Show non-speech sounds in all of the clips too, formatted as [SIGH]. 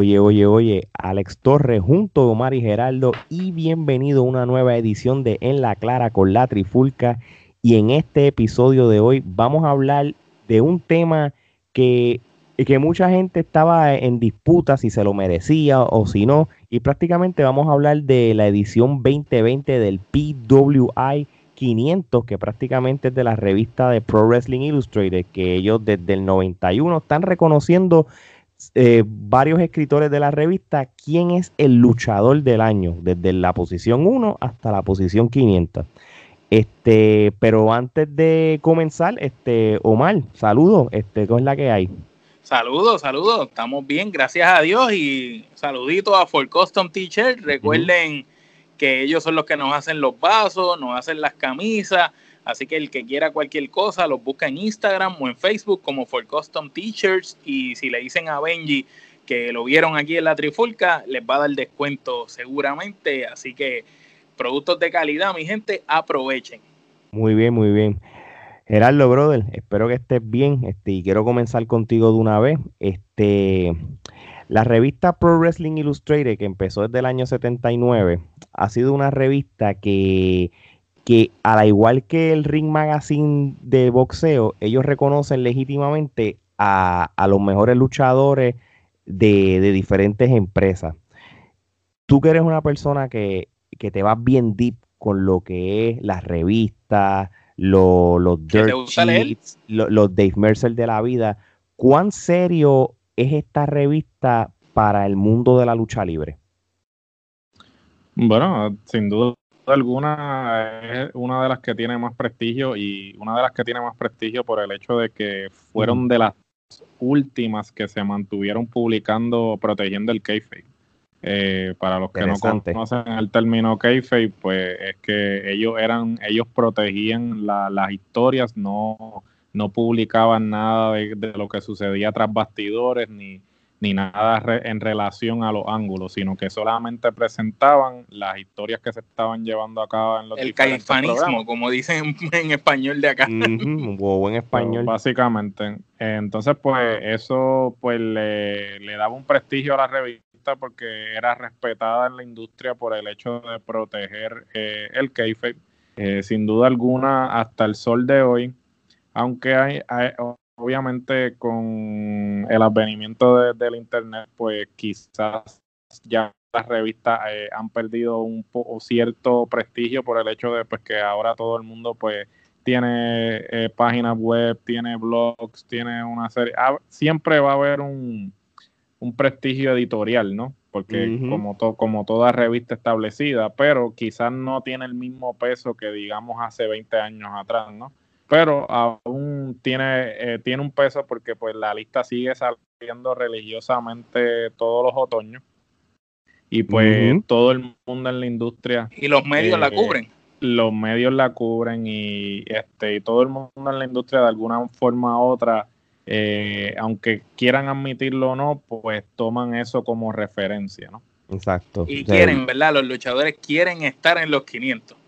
Oye, oye, oye, Alex Torres junto a Omar y Geraldo y bienvenido a una nueva edición de En la Clara con la Trifulca. Y en este episodio de hoy vamos a hablar de un tema que, que mucha gente estaba en disputa si se lo merecía o si no. Y prácticamente vamos a hablar de la edición 2020 del PWI 500, que prácticamente es de la revista de Pro Wrestling Illustrated, que ellos desde el 91 están reconociendo eh, varios escritores de la revista quién es el luchador del año, desde la posición 1 hasta la posición 500. Este, pero antes de comenzar, este, Omar, saludos, este, ¿cómo es la que hay? Saludos, saludos, estamos bien, gracias a Dios y saludito a For Custom Teacher. Recuerden que ellos son los que nos hacen los vasos, nos hacen las camisas, así que el que quiera cualquier cosa los busca en Instagram o en Facebook como For Custom Teachers y si le dicen a Benji que lo vieron aquí en la Trifulca, les va a dar descuento seguramente, así que productos de calidad, mi gente, aprovechen. Muy bien, muy bien. Gerardo, brother, espero que estés bien este, y quiero comenzar contigo de una vez. Este, la revista Pro Wrestling Illustrated, que empezó desde el año 79, ha sido una revista que, que al igual que el Ring Magazine de boxeo, ellos reconocen legítimamente a, los mejores luchadores de, diferentes empresas. Tú que eres una persona que, te vas bien deep con lo que es las revistas, los, los Dirt los Dave Mercer de la vida, ¿cuán serio es esta revista para el mundo de la lucha libre? Bueno, sin duda alguna es una de las que tiene más prestigio y una de las que tiene más prestigio por el hecho de que fueron de las últimas que se mantuvieron publicando protegiendo el kayfabe. Eh, para los que no conocen el término kayfabe, pues es que ellos eran, ellos protegían las historias, no, no publicaban nada de, de, lo que sucedía tras bastidores ni, ni nada en relación a los ángulos, sino que solamente presentaban las historias que se estaban llevando a cabo en los El caifanismo, como dicen [LAUGHS] en español de acá. o en español. básicamente. Entonces, pues eso pues le, daba un prestigio a la revista porque era respetada en la industria por el hecho de proteger eh, el kayfabe. Eh, sin duda alguna, hasta el sol de hoy, aunque hay, hay obviamente con el advenimiento del internet, pues quizás ya las revistas eh, han perdido un poco cierto prestigio por el hecho de pues que ahora todo el mundo pues tiene eh, páginas web, tiene blogs, tiene una serie, ah, siempre va a haber un, prestigio editorial, ¿no? Porque como, como toda revista establecida, pero quizás no tiene el mismo peso que digamos hace 20 años atrás, ¿no? pero aún tiene, eh, tiene un peso porque pues la lista sigue saliendo religiosamente todos los otoños. Y pues todo el mundo en la industria y los medios la eh, cubren. los medios la cubren y este y todo el mundo en la industria de alguna forma u otra eh, aunque quieran admitirlo o no pues toman eso como referencia no exacto. Y quieren verdad los luchadores quieren estar en los 500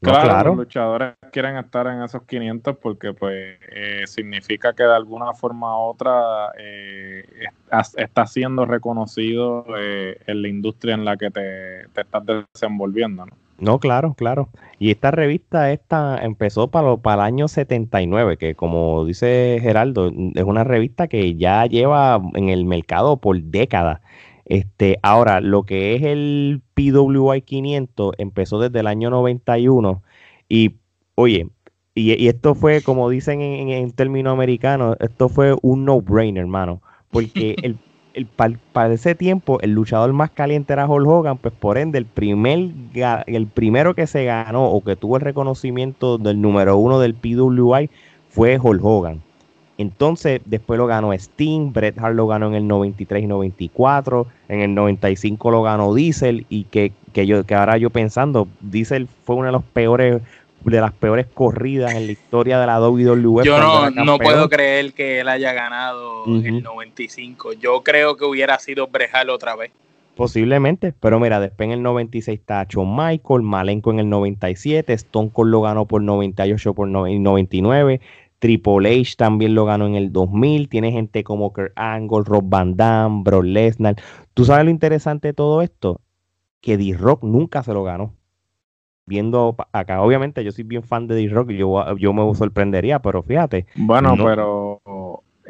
Claro, los luchadores quieren estar en esos 500 porque pues eh, significa que de alguna forma u otra eh, está siendo reconocido eh, en la industria en la que te, estás desenvolviendo, ¿no? No, claro, claro. Y esta revista esta empezó para, para el año 79, que como dice Geraldo, es una revista que ya lleva en el mercado por décadas. Este, ahora, lo que es el PWI 500 empezó desde el año 91 y, oye, y, esto fue, como dicen en, en términos americanos, esto fue un no-brainer, hermano, porque [LAUGHS] el, el, para ese tiempo el luchador más caliente era Hulk Hogan, pues por ende el, primer, el primero que se ganó o que tuvo el reconocimiento del número uno del PWI fue Hulk Hogan. Entonces, después lo ganó Sting, Bret Hart lo ganó en el 93 y 94, en el 95 lo ganó Diesel y que, yo, que ahora yo pensando, Diesel fue una de los peores de las peores corridas en la historia de la WWE. Yo no, no puedo creer que él haya ganado en el 95. Yo creo que hubiera sido Brejal otra vez. Posiblemente, pero mira, después en el 96 está Shawn Michael, Malenko en el 97, Stone Cold lo ganó por 98 por 99, Triple H también lo ganó en el 2000. Tiene gente como Kurt Angle, Rob Van Damme, Brock Lesnar. ¿Tú sabes lo interesante de todo esto? Que D-Rock nunca se lo ganó. Viendo acá, obviamente yo soy bien fan de D-Rock, yo, yo me sorprendería, pero fíjate. Bueno, pero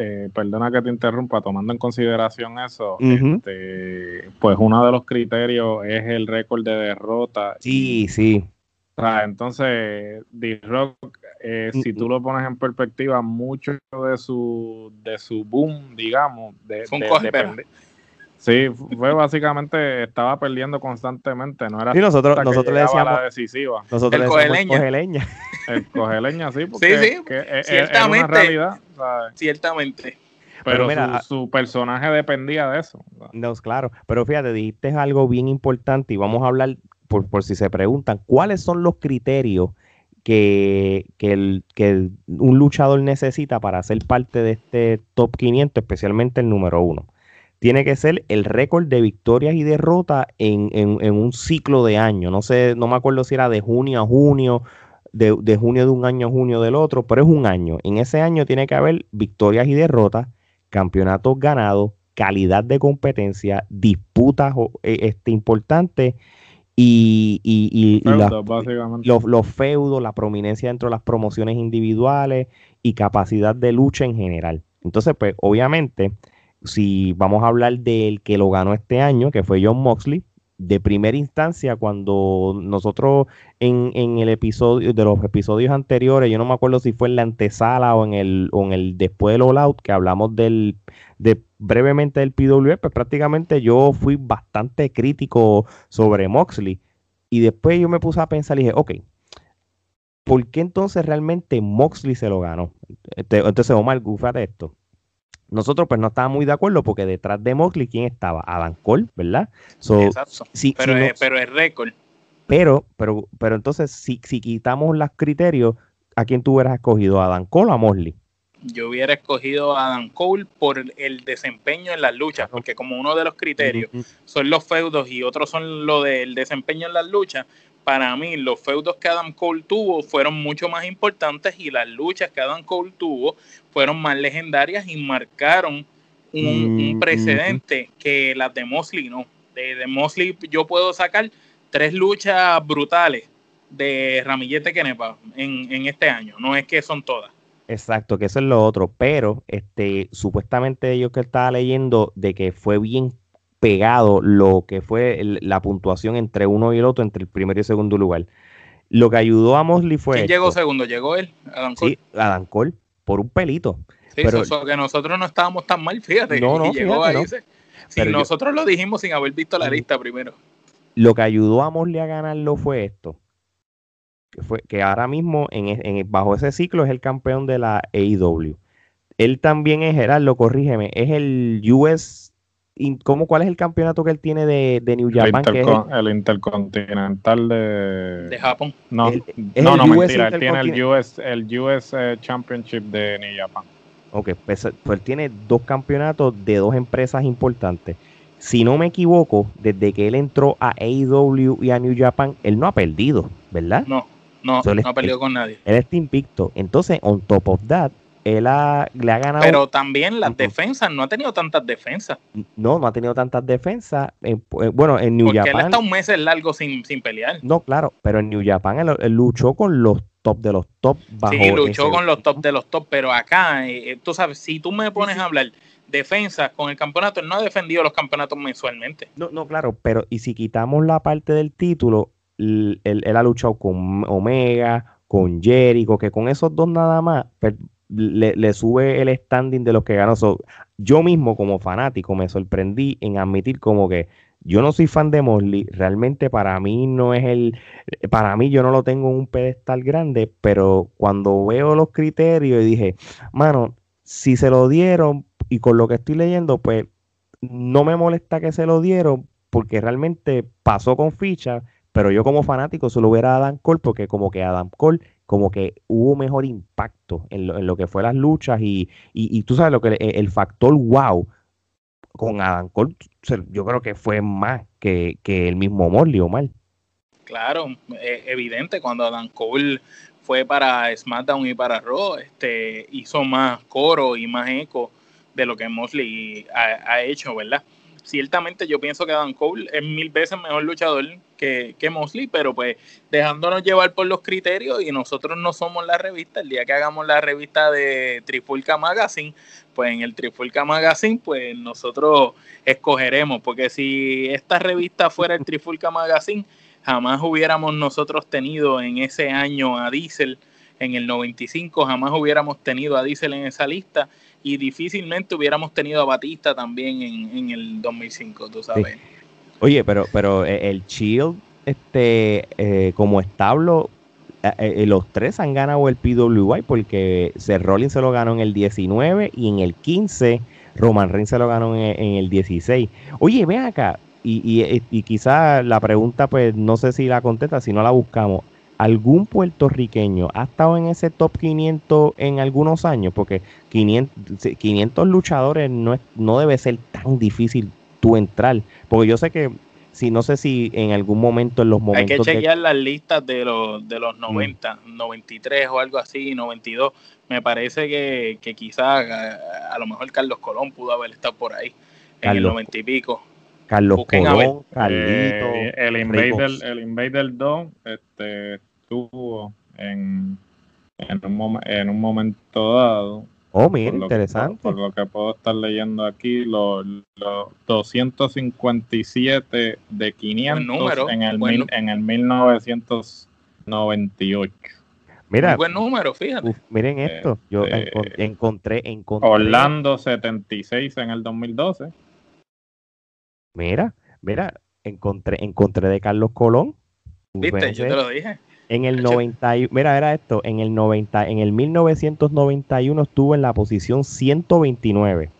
eh, perdona que te interrumpa, tomando en consideración eso, este, pues uno de los criterios es el récord de derrota. Sí, sí. O sea, entonces, D-Rock, eh, si tú lo pones en perspectiva, mucho de su, de su boom, digamos, de, de, Sí, fue básicamente, estaba perdiendo constantemente, no era sí, nosotros, nosotros le decíamos la decisiva. Nosotros el cogeleña. El cogeleña, sí, porque sí, sí, ciertamente, una realidad. Ciertamente. Pero, mira, su, personaje dependía de eso. No, claro, pero fíjate, dijiste algo bien importante y vamos a hablar, por, por si se preguntan, ¿cuáles son los criterios que, que, el, que un luchador necesita para ser parte de este top 500, especialmente el número uno? tiene que ser el récord de victorias y derrotas en, un ciclo de año. No sé, no me acuerdo si era de junio a junio, de, junio de un año a junio del otro, pero es un año. En ese año tiene que haber victorias y derrotas, campeonatos ganados, calidad de competencia, disputas eh, este, importantes y, y, los, los feudos, la prominencia dentro de las promociones individuales y capacidad de lucha en general. Entonces, pues obviamente si vamos a hablar del que lo ganó este año, que fue John Moxley, de primera instancia, cuando nosotros en, el episodio, de los episodios anteriores, yo no me acuerdo si fue en la antesala o en el, o en el después del All Out, que hablamos del, de brevemente del PWE, pues prácticamente yo fui bastante crítico sobre Moxley. Y después yo me puse a pensar y dije, ok, ¿por qué entonces realmente Moxley se lo ganó? Este, entonces, Omar, de esto nosotros pues no estábamos muy de acuerdo porque detrás de Moxley, ¿quién estaba? Adam Cole, ¿verdad? Exacto. pero, es, pero es récord. Pero, pero, pero entonces, si, si quitamos los criterios, ¿a quién tú hubieras escogido? ¿A Adam Cole o a Mosley? Yo hubiera escogido a Adam Cole por el desempeño en las luchas, porque como uno de los criterios son los feudos y otros son lo del desempeño en las luchas, para mí los feudos que Adam Cole tuvo fueron mucho más importantes y las luchas que Adam Cole tuvo fueron más legendarias y marcaron un, mm, precedente que las de Mosley no. De, Mosley yo puedo sacar tres luchas brutales de Ramillete Kenepa en, en este año, no es que son todas. Exacto, que eso es lo otro, pero este supuestamente yo que estaba leyendo de que fue bien pegado lo que fue la puntuación entre uno y el otro, entre el primero y el segundo lugar. Lo que ayudó a Mosley fue. ¿Quién llegó segundo? ¿Llegó él? Adam Cole. Sí, Adam Cole, por un pelito. Sí, pero, eso, que nosotros no estábamos tan mal, fíjate. No, [LAUGHS] no, llegó ahí. Si nosotros lo dijimos sin haber visto la lista primero. Lo que ayudó a Mosley a ganarlo fue esto. Que, fue, que ahora mismo, en, en, bajo ese ciclo, es el campeón de la AEW. Él también es, Gerardo, corrígeme, es el US ¿Cómo, ¿Cuál es el campeonato que él tiene de, New Japan? El, Intercontinental de... de Japón. No, no, no mentira. Él tiene el US, el US eh, Championship de New Japan. Ok, pues, pues, él tiene dos campeonatos de dos empresas importantes. Si no me equivoco, desde que él entró a AEW y a New Japan, él no ha perdido, ¿verdad? No, no, no ha perdido con nadie. Él está invicto. Entonces, on top of that, él le ha ganado. Pero también las defensas, no ha tenido tantas defensas. No, no ha tenido tantas defensas. Eh, bueno, en New Porque Japan. Él está un mes largo sin, sin pelear. No, claro, pero en New Japan él, luchó con los top de los top. Bajo sí, luchó con los top de los top, pero acá, eh, eh, tú sabes, si tú me pones a hablar defensas con el campeonato, él no ha defendido los campeonatos mensualmente. No, no, claro, pero y si quitamos la parte del título, él, él ha luchado con Omega, con Jericho, que con esos dos nada más, le, sube el standing de los que ganó. yo mismo como fanático me sorprendí en admitir como que yo no soy fan de Mosley, realmente para mí no es el, para mí yo no lo tengo en un pedestal grande, pero cuando veo los criterios y dije, mano, si se lo dieron y con lo que estoy leyendo, pues no me molesta que se lo dieron porque realmente pasó con ficha, pero yo como fanático se lo hubiera dado a Adam Cole porque como que Adam Cole como que hubo mejor impacto en lo, que fue las luchas y, y, tú sabes lo que el, factor wow con Adam Cole yo creo que fue más que, el mismo Morley o mal. Claro, e, evidente cuando Adam Cole fue para SmackDown y para Raw, este, hizo más coro y más eco de lo que Mosley ha, hecho, ¿verdad? Ciertamente yo pienso que Adam Cole es mil veces mejor luchador que, que Mosley, pero pues dejándonos llevar por los criterios y nosotros no somos la revista, el día que hagamos la revista de Trifulca Magazine, pues en el Trifulca Magazine, pues nosotros escogeremos, porque si esta revista fuera el Trifulca Magazine, jamás hubiéramos nosotros tenido en ese año a Diesel, en el 95, jamás hubiéramos tenido a Diesel en esa lista y difícilmente hubiéramos tenido a Batista también en, el 2005, tú sabes. Oye, pero, pero eh, el Shield, este, eh, como establo, eh, los tres han ganado el PWI porque Seth Rollins se lo ganó en el 19 y en el 15 Roman Reigns se lo ganó en, el 16. Oye, ven acá, y, y, y quizá la pregunta, pues no sé si la contesta, si no la buscamos. ¿Algún puertorriqueño ha estado en ese top 500 en algunos años? Porque 500, 500 luchadores no, es, no debe ser tan difícil tú entrar. Porque yo sé que, si no sé si en algún momento en los momentos... Hay que chequear las listas de los, de los 90, 93 mm. o algo así, 92. Me parece que, que quizás a, lo mejor Carlos Colón pudo haber estado por ahí en el 90 y pico. Carlos Colón, Carlito, eh, el Invader, el Invader 2, este, estuvo en, en, un, en un momento dado. Oh, mira, interesante. por, lo que puedo estar leyendo aquí, los, 257 de 500 en, el en el 1998. Mira, buen número, fíjate. miren esto, yo este, encontré, encontré. Orlando 76 en el 2012. Mira, mira, encontré, encontré de Carlos Colón. Viste, yo te lo dije. En el 90, mira, era esto, en el 90, en el 1991 estuvo en la posición 129,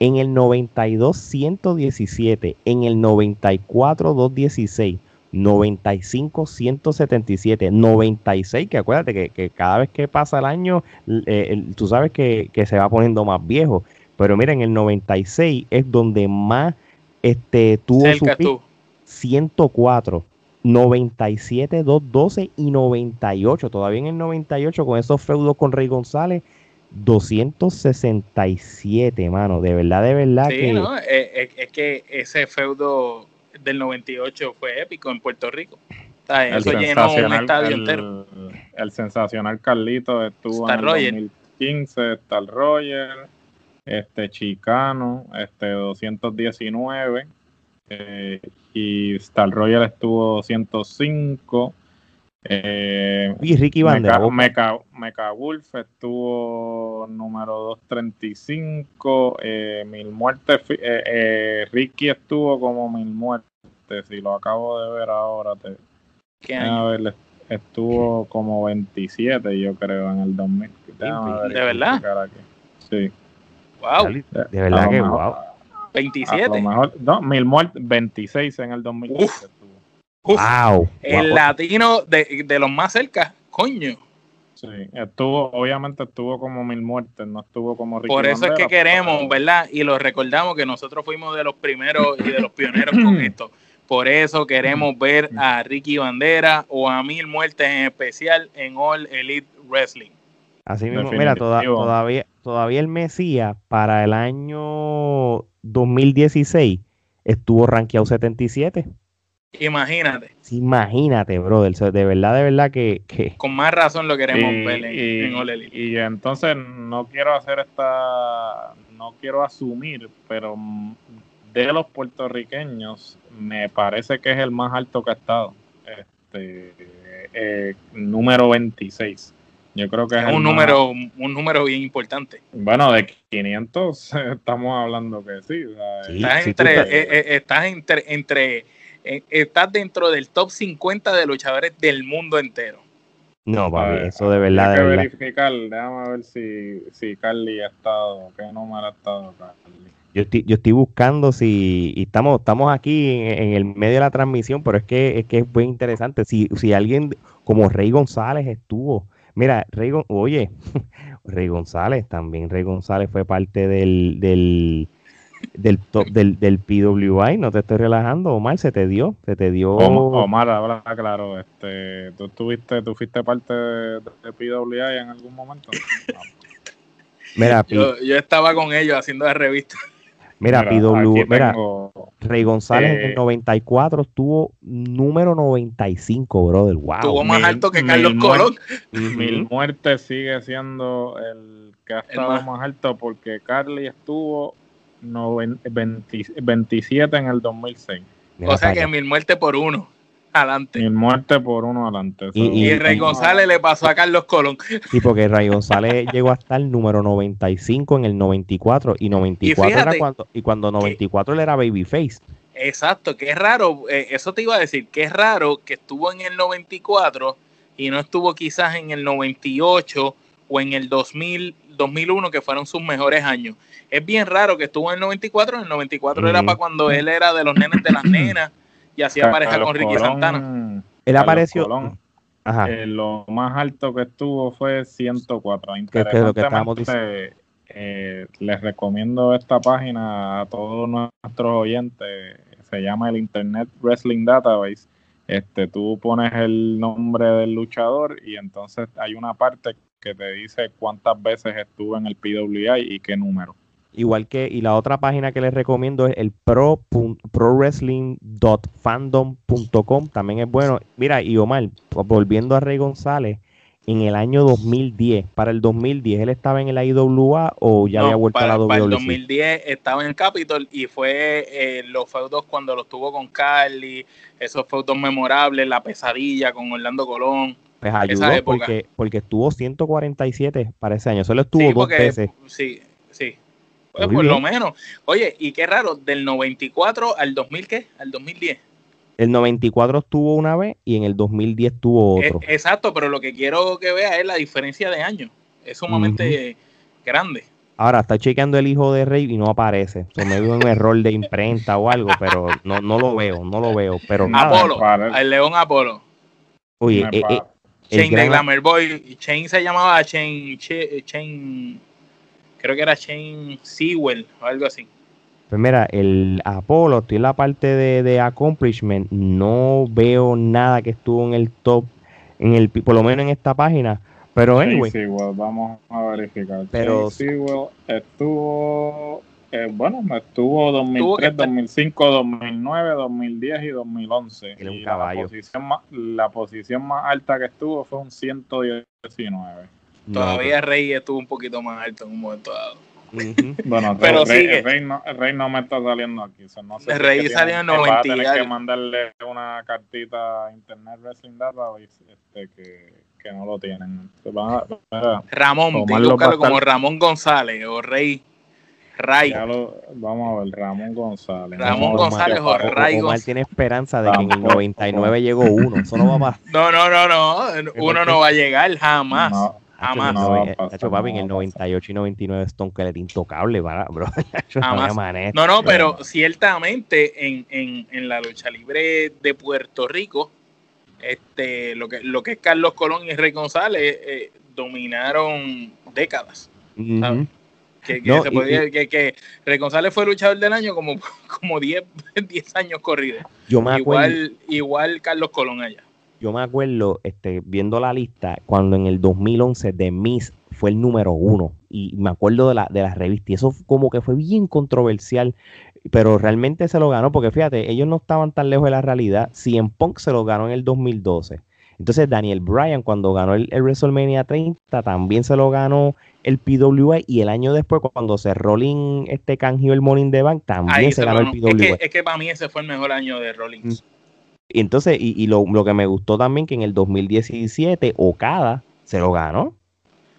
en el 92 117, en el 94 216, 95 177, 96, que acuérdate que, cada vez que pasa el año, eh, tú sabes que, se va poniendo más viejo, pero mira, en el 96 es donde más este, tuvo su 104. 97, 212 y 98. Todavía en el 98 con esos feudos con Rey González, 267, mano. De verdad, de verdad. Sí, no, es, que ese feudo del 98 fue épico en Puerto Rico. eso llenó un estadio entero. El sensacional Carlito estuvo en el 2015, Star Roger, este Chicano, este 219 eh, y Star Royal estuvo 205. Eh, y Ricky Bandera. Mecha, Mecha, Wolf estuvo número 235. Eh, mil muertes. Eh, eh, Ricky estuvo como mil muertes. Si lo acabo de ver ahora. Te, ¿Qué año? Ver, estuvo como 27, yo creo, en el 2000. ¿De verdad? Sí. Wow. De verdad que wow. 27. no, mil muertes, 26 en el 2015. wow. El latino de, de, los más cerca, coño. Sí, estuvo, obviamente estuvo como mil muertes, no estuvo como Ricky Por eso es que queremos, ¿verdad? Y lo recordamos que nosotros fuimos de los primeros y de los pioneros con [CLEARS THROAT] esto. Por eso queremos ver a Ricky Bandera o a Mil Muertes en especial en All Elite Wrestling. Así mismo, mira, todavía, todavía el Mesías para el año 2016 estuvo rankeado 77. Imagínate. Imagínate, brother. De verdad, de verdad que. Con más razón lo queremos ver en, en Y entonces no quiero hacer esta. No quiero asumir, pero de los puertorriqueños, me parece que es el más alto que ha estado. Este, eh, número 26. Yo creo que es, un número un número bien importante. Bueno, de 500 [LAUGHS] estamos hablando que sí. estás, entre, eh, estás entre, entre eh, estás dentro del top 50 de luchadores del mundo entero. No, papi, eso de verdad. Hay que verificar, déjame ver si, si Carly ha estado, qué número ha estado Carly. Yo estoy, yo estoy buscando si y estamos, estamos aquí en, el medio de la transmisión, pero es que es que es muy interesante. Si, si alguien como Rey González estuvo Mira, Rey, oye, [LAUGHS] Rey González también, Rey González fue parte del, del del top del, del PWI, no te estoy relajando, Omar, se te dio, se te dio. Omar, ahora claro, este, tú tuviste, tú fuiste parte de, PWI en algún momento. Mira, yo, yo, estaba con ellos haciendo la revista. Mira, PW, mira, Rey González en el 94 eh, estuvo número 95, brother. Wow. Estuvo más alto que Carlos Colón. Mil muertes sigue siendo el que ha estado más. alto porque Carly estuvo 27 en el 2006. o sea que mil muertes por uno adelante. Mil muertes por uno adelante. Y, Rey González le pasó a Carlos Colón. Sí, porque Rey González [LAUGHS] llegó hasta el número 95 en el 94 y 94 y era cuando y cuando 94 él era babyface. Exacto, que es raro, eh, eso te iba a decir, que es raro que estuvo en el 94 y no estuvo quizás en el 98 o en el 2000, 2001 que fueron sus mejores años. Es bien raro que estuvo en el 94, en el 94 era para cuando él era de los nenes de las nenas y hacía pareja con Ricky Santana. Él apareció. Eh, lo más alto que estuvo fue 104. Interesantemente, eh, les recomiendo esta página a todos nuestros oyentes. Se llama el Internet Wrestling Database. Este, tú pones el nombre del luchador y entonces hay una parte que te dice cuántas veces estuvo en el PWI y qué número. Igual que, y la otra página que les recomiendo es el pro, prowrestling.fandom.com, también es bueno. Mira, y Omar, volviendo a Rey González, en el año 2010, para el 2010, ¿él estaba en el IWA o ya había vuelto a la WWE? Para el 2010 estaba en el Capitol y fue eh, los feudos cuando los tuvo con Carly, esos feudos memorables, la pesadilla con Orlando Colón. Pues ayudó porque, porque estuvo 147 para ese año, solo estuvo dos veces. Sí, sí, pues por lo menos. Oye, y qué raro, del 94 al 2000, ¿qué? Al 2010. El 94 estuvo una vez y en el 2010 tuvo otro. exacto, pero lo que quiero que vea es la diferencia de años. Es sumamente grande. Ahora está chequeando el hijo de Rey y no aparece. Se me dio un error de imprenta o algo, pero no, no lo veo, no lo veo. Pero Apolo, el León Apolo. Oye, eh, eh, Chain de Glamour Boy. Chain se llamaba Chain, Chain creo que era Shane Sewell o algo así. Pues mira, el Apolo, estoy en la parte de, accomplishment, no veo nada que estuvo en el top, en el por lo menos en esta página. Pero anyway. Sewell, vamos a verificar. Pero Sewell estuvo, eh, bueno, estuvo 2003, 2005, 2009, 2010 y 2011. y La posición, más, la posición más alta que estuvo fue un 119. Todavía Rey estuvo un poquito más alto en un momento dado. [LAUGHS] bueno, pero Rey, el, Rey no, el, Rey no, me está saliendo aquí. el Rey salió en 90 y que mandarle una cartita a Internet Wrestling Database este, que, que no lo tienen. Ramón, búscalo como Ramón González o Rey. Ray. vamos a ver, Ramón González. Ramón González o Ray González. tiene esperanza de que en el 99 llegó uno. Eso no va a No, no, no, no. Uno no va a llegar jamás. Jamás. No, hecho, papi, en el 98 y 99 Stone Cold era intocable, bro. [LAUGHS] No, no, pero ciertamente en, en, en, la lucha libre de Puerto Rico, este, lo que, lo que es Carlos Colón y Rey González eh, dominaron décadas. Que, que, que, Rey González fue luchador del año como, [LAUGHS] como 10, 10 [LAUGHS] años corridos. igual, igual Carlos Colón allá yo me acuerdo, este, viendo la lista, cuando en el 2011 The Miss fue el número uno. Y me acuerdo de la, de la revista. Y eso como que fue bien controversial. Pero realmente se lo ganó. Porque fíjate, ellos no estaban tan lejos de la realidad. en Punk se lo ganó en el 2012. Entonces Daniel Bryan cuando ganó el, WrestleMania 30 también se lo ganó el PWA y el año después cuando se Rolling este canjeó el Morning the Bank también se, ganó, el PWA. Es que, es que, para mí ese fue el mejor año de Rollins. Y entonces, y, lo, que me gustó también que en el 2017 Okada se lo ganó.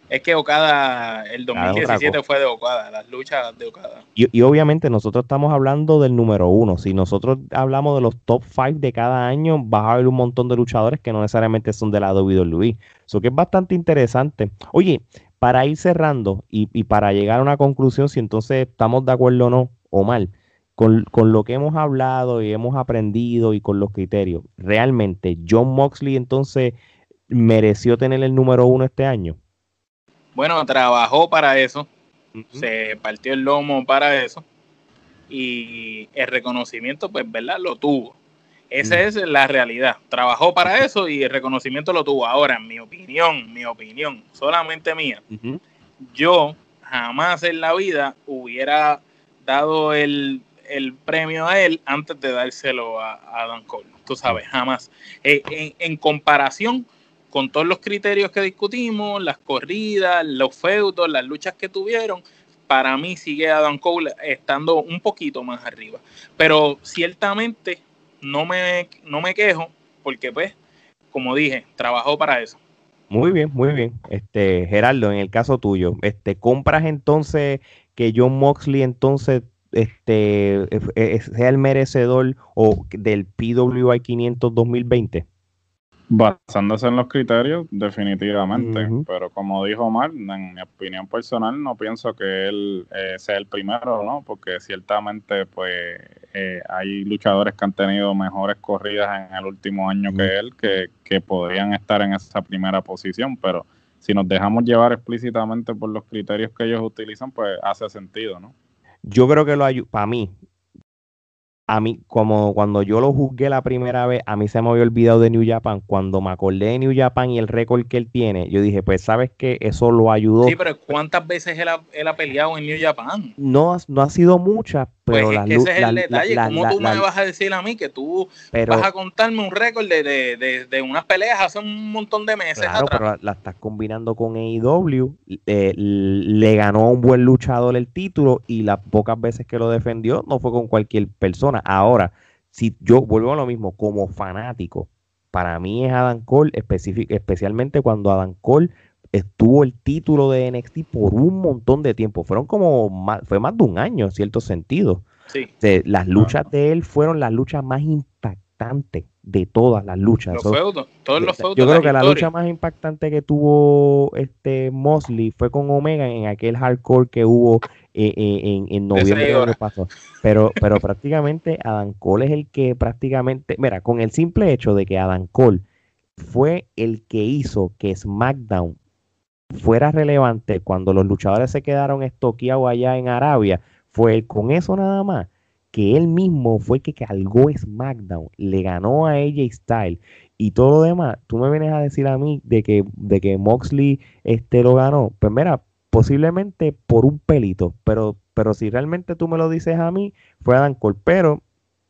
Es que Okada, el 2017 fue de Okada, las luchas de Okada. Y, obviamente nosotros estamos hablando del número uno. Si nosotros hablamos de los top five de cada año, vas a ver un montón de luchadores que no necesariamente son de la WWE. Eso que es bastante interesante. Oye, para ir cerrando y, y para llegar a una conclusión, si entonces estamos de acuerdo o no, o mal, con, lo que hemos hablado y hemos aprendido y con los criterios, ¿realmente John Moxley entonces mereció tener el número uno este año? Bueno, trabajó para eso, se partió el lomo para eso. y el reconocimiento, pues, ¿verdad? Lo tuvo. Esa es la realidad. Trabajó para eso y el reconocimiento lo tuvo. Ahora, en mi opinión, mi opinión, solamente mía, yo jamás en la vida hubiera dado el, premio a él antes de dárselo a, a Dan Cole. Tú sabes, jamás. Eh, en, comparación con todos los criterios que discutimos, las corridas, los feudos, las luchas que tuvieron, para mí sigue Adam Cole estando un poquito más arriba. Pero ciertamente no me, no me quejo, porque pues, como dije, trabajó para eso. Muy bien, muy bien. Este, Gerardo, en el caso tuyo, este, ¿compras entonces que John Moxley entonces este, sea el merecedor o del PWI 500 2020? Basándose en los criterios, definitivamente. Pero como dijo Omar, en mi opinión personal, no pienso que él eh, sea el primero, ¿no? Porque ciertamente, pues, eh, hay luchadores que han tenido mejores corridas en el último año que él, que, que podrían estar en esa primera posición. Pero si nos dejamos llevar explícitamente por los criterios que ellos utilizan, pues hace sentido, ¿no? Yo creo que lo hay, para mí, a mí, como cuando yo lo juzgué la primera vez, a mí se me había olvidado de New Japan. Cuando me acordé de New Japan y el récord que él tiene, yo dije, pues, ¿sabes qué? Eso lo ayudó. Sí, pero ¿cuántas veces él ha, peleado en New Japan? No, no ha sido muchas, pero pues es ese es el detalle. ¿Cómo tú me vas a decir a mí que tú vas a contarme un récord de, de, de, unas peleas hace un montón de meses claro, pero la estás combinando con AEW. Eh, le ganó a un buen luchador el título y las pocas veces que lo defendió no fue con cualquier persona. Ahora, si yo vuelvo a lo mismo, como fanático, para mí es Adam Cole, especialmente cuando Adam Cole estuvo el título de NXT por un montón de tiempo. Fueron como más, fue más de un año en cierto sentido. Sí. las luchas de él fueron las luchas más impactantes de todas las luchas. Los feudos, todos los feudos Yo creo que la lucha más impactante que tuvo este Mosley fue con Omega en aquel hardcore que hubo eh, eh, en, en, noviembre del año pasado. Pero, pero prácticamente Adam Cole es el que prácticamente, mira, con el simple hecho de que Adam Cole fue el que hizo que SmackDown fuera relevante cuando los luchadores se quedaron estoqueados allá en Arabia, fue con eso nada más que él mismo fue que cargó SmackDown, le ganó a AJ Styles y todo lo demás. Tú me vienes a decir a mí de que, de que Moxley este, lo ganó. Pues mira, posiblemente por un pelito, pero, pero si realmente tú me lo dices a mí, fue Adam Cole. Pero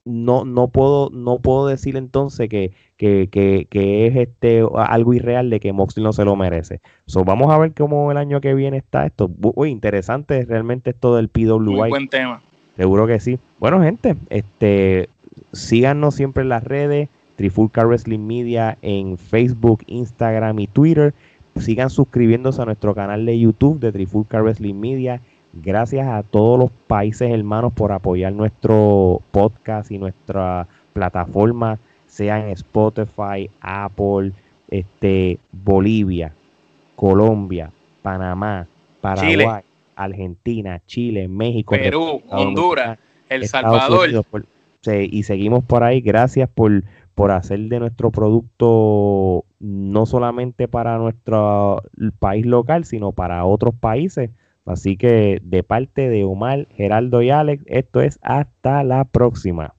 no, no puedo, no puedo decir entonces que, que, que, que, es este algo irreal de que Moxley no se lo merece. So, vamos a ver cómo el año que viene está esto. Uy, interesante realmente esto del PWI. Muy buen tema. Seguro que sí. Bueno, gente, este síganos siempre en las redes, Trifulca Wrestling Media en Facebook, Instagram y Twitter. Sigan suscribiéndose a nuestro canal de YouTube de Trifulca Wrestling Media Gracias a todos los países hermanos por apoyar nuestro podcast y nuestra plataforma, sea en Spotify, Apple, este, Bolivia, Colombia, Panamá, Paraguay, Argentina, Chile, México, Perú, Honduras, El Salvador. y seguimos por ahí. Gracias por, por hacer de nuestro producto no solamente para nuestro país local, sino para otros países Así que de parte de Omar, Geraldo y Alex, esto es hasta la próxima.